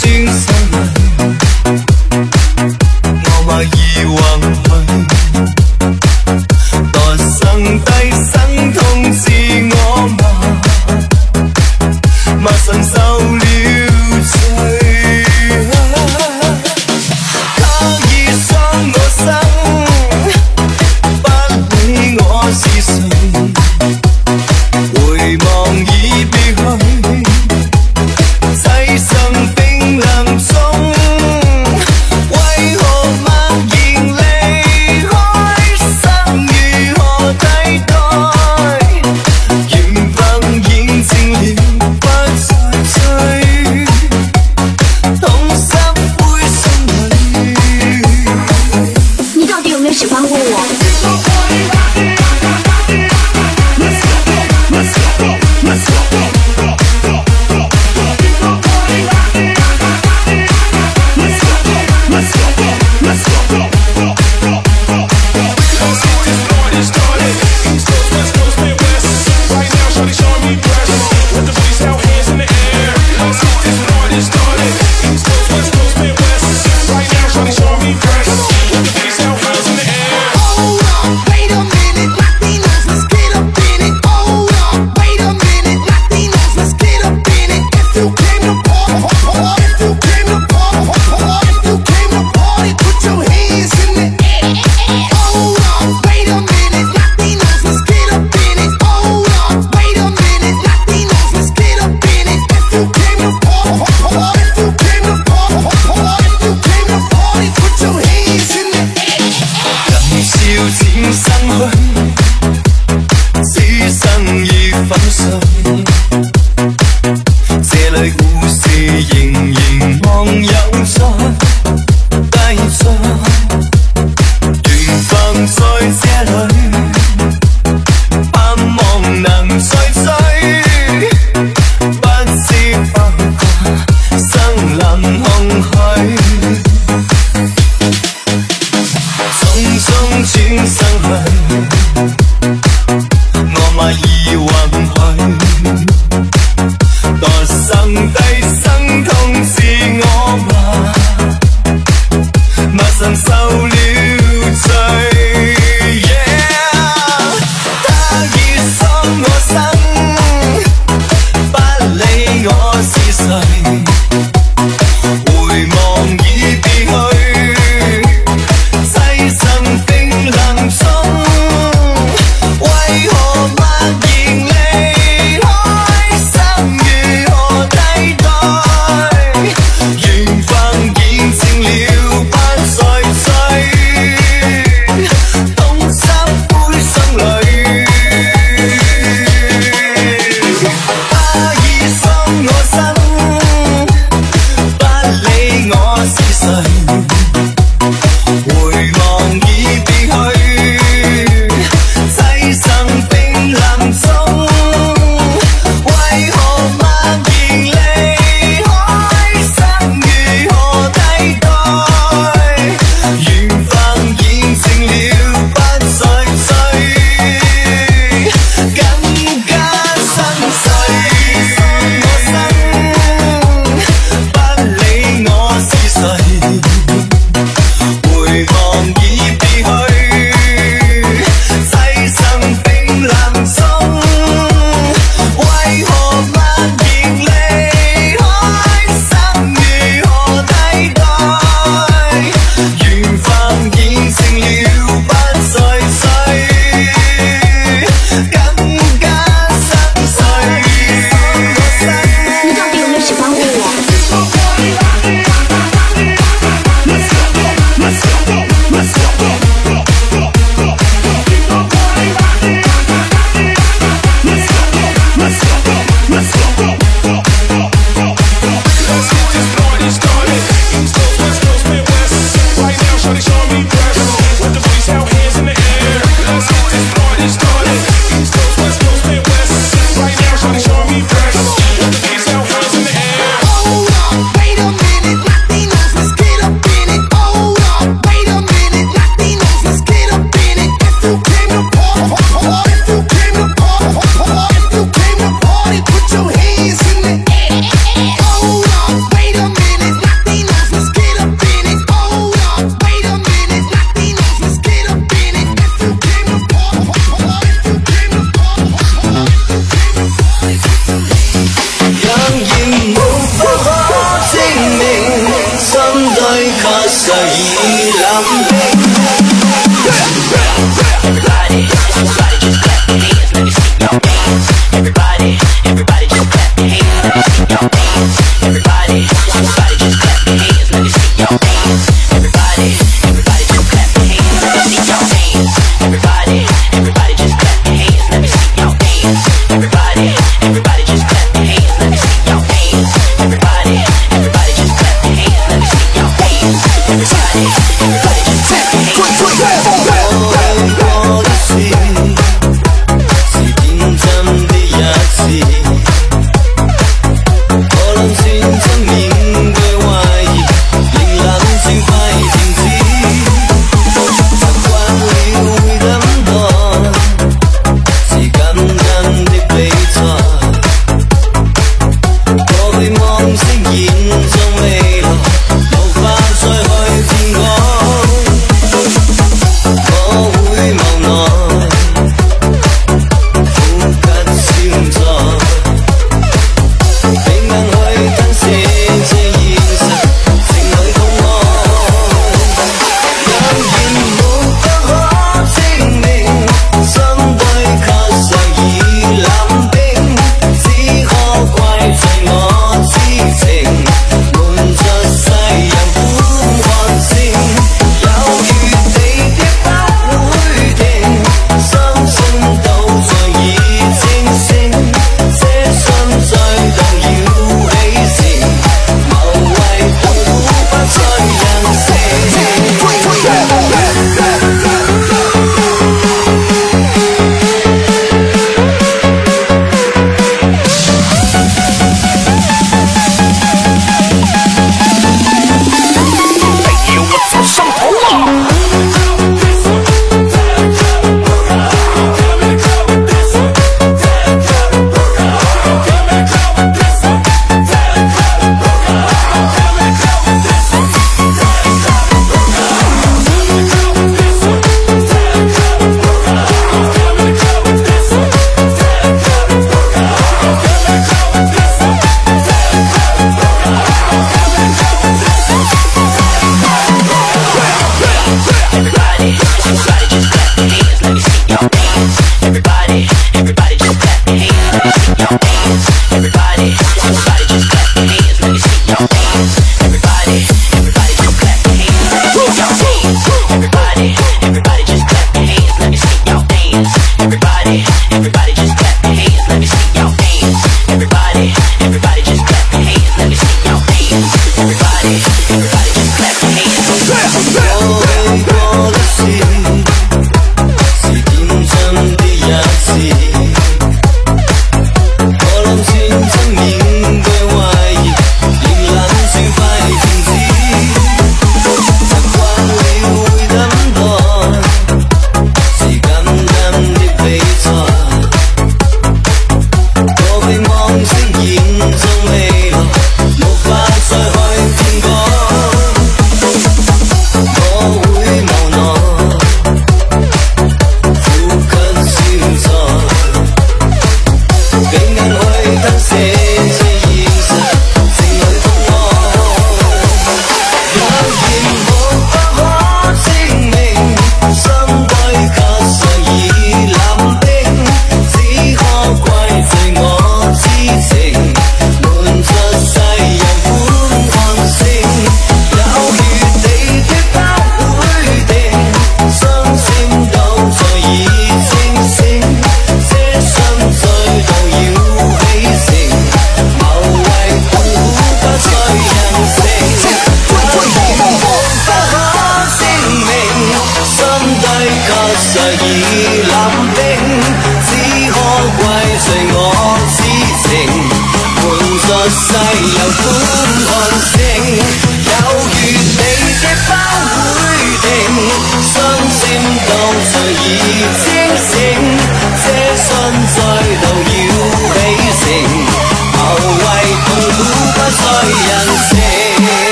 心碎，傲慢以为。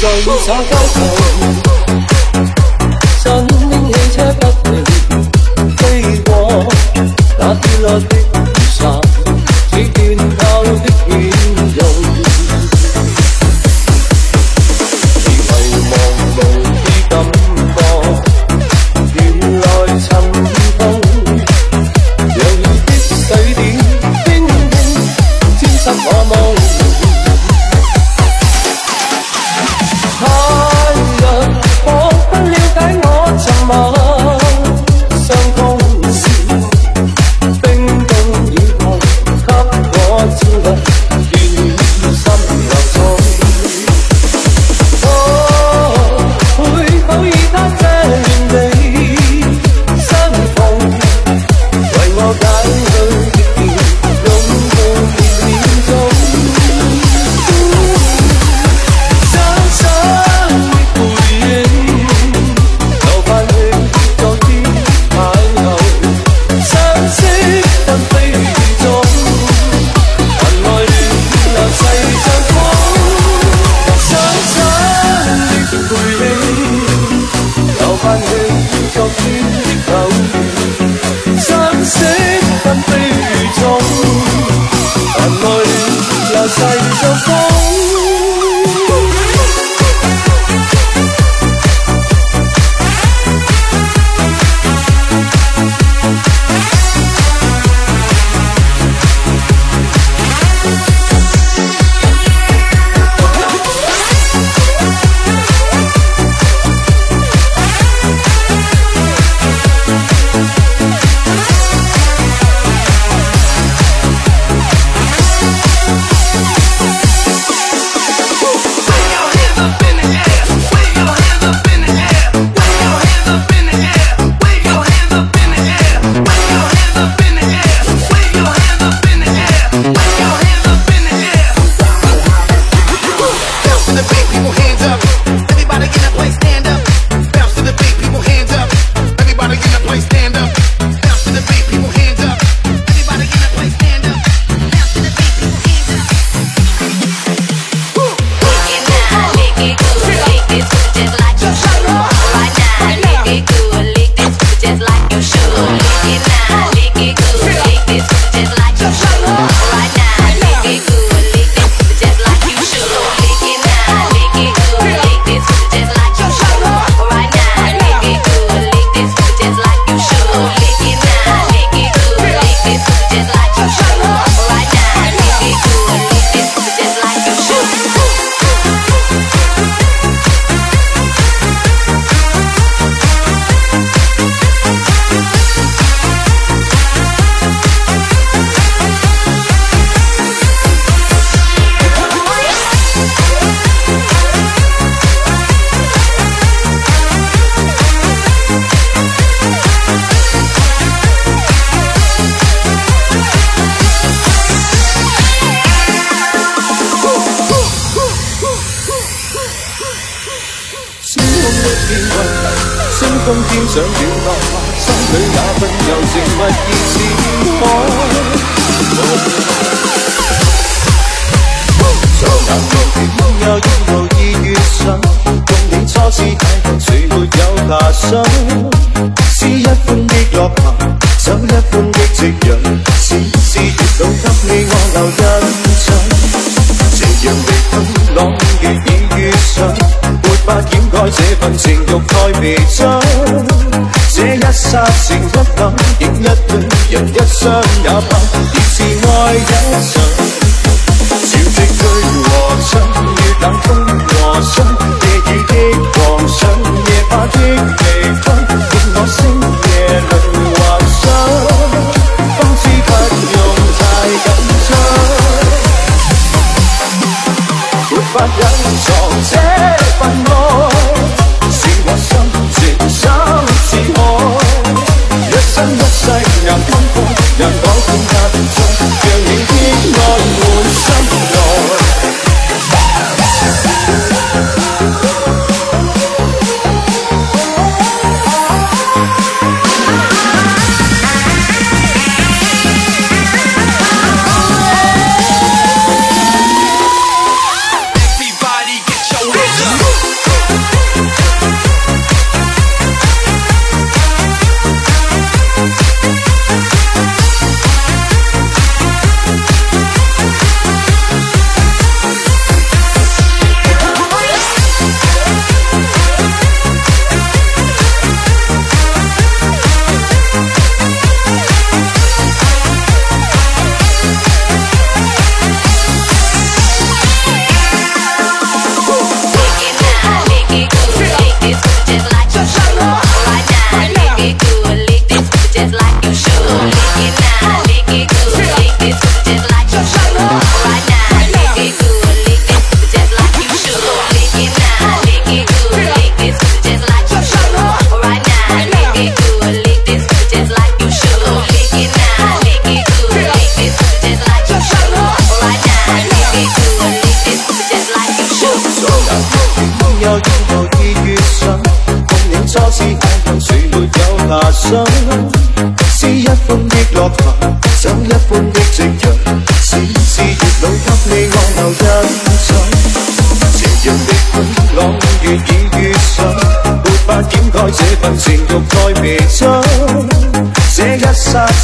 聚首街頭，新興汽車不停飛過，那跌落的。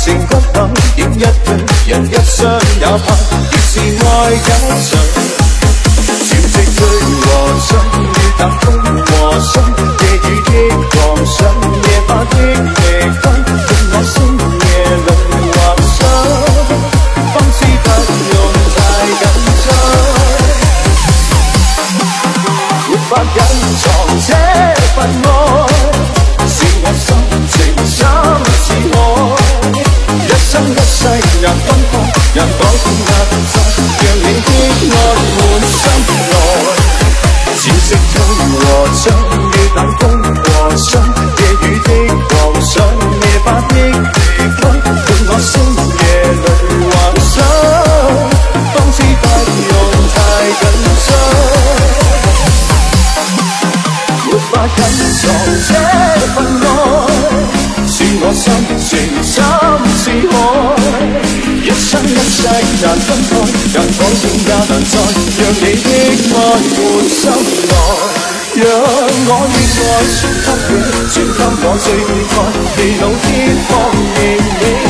情不等，点一对，人一双也怕，越是爱一场。情也难再让你的爱满心内，让我热爱全给你，专给我最爱，地老天荒仍你。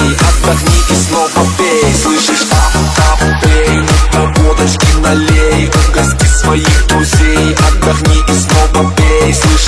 Отдохни и снова пей Слышишь, тап, тап, пей Только водочки налей В гости своих друзей Отдохни и снова пей Слышишь,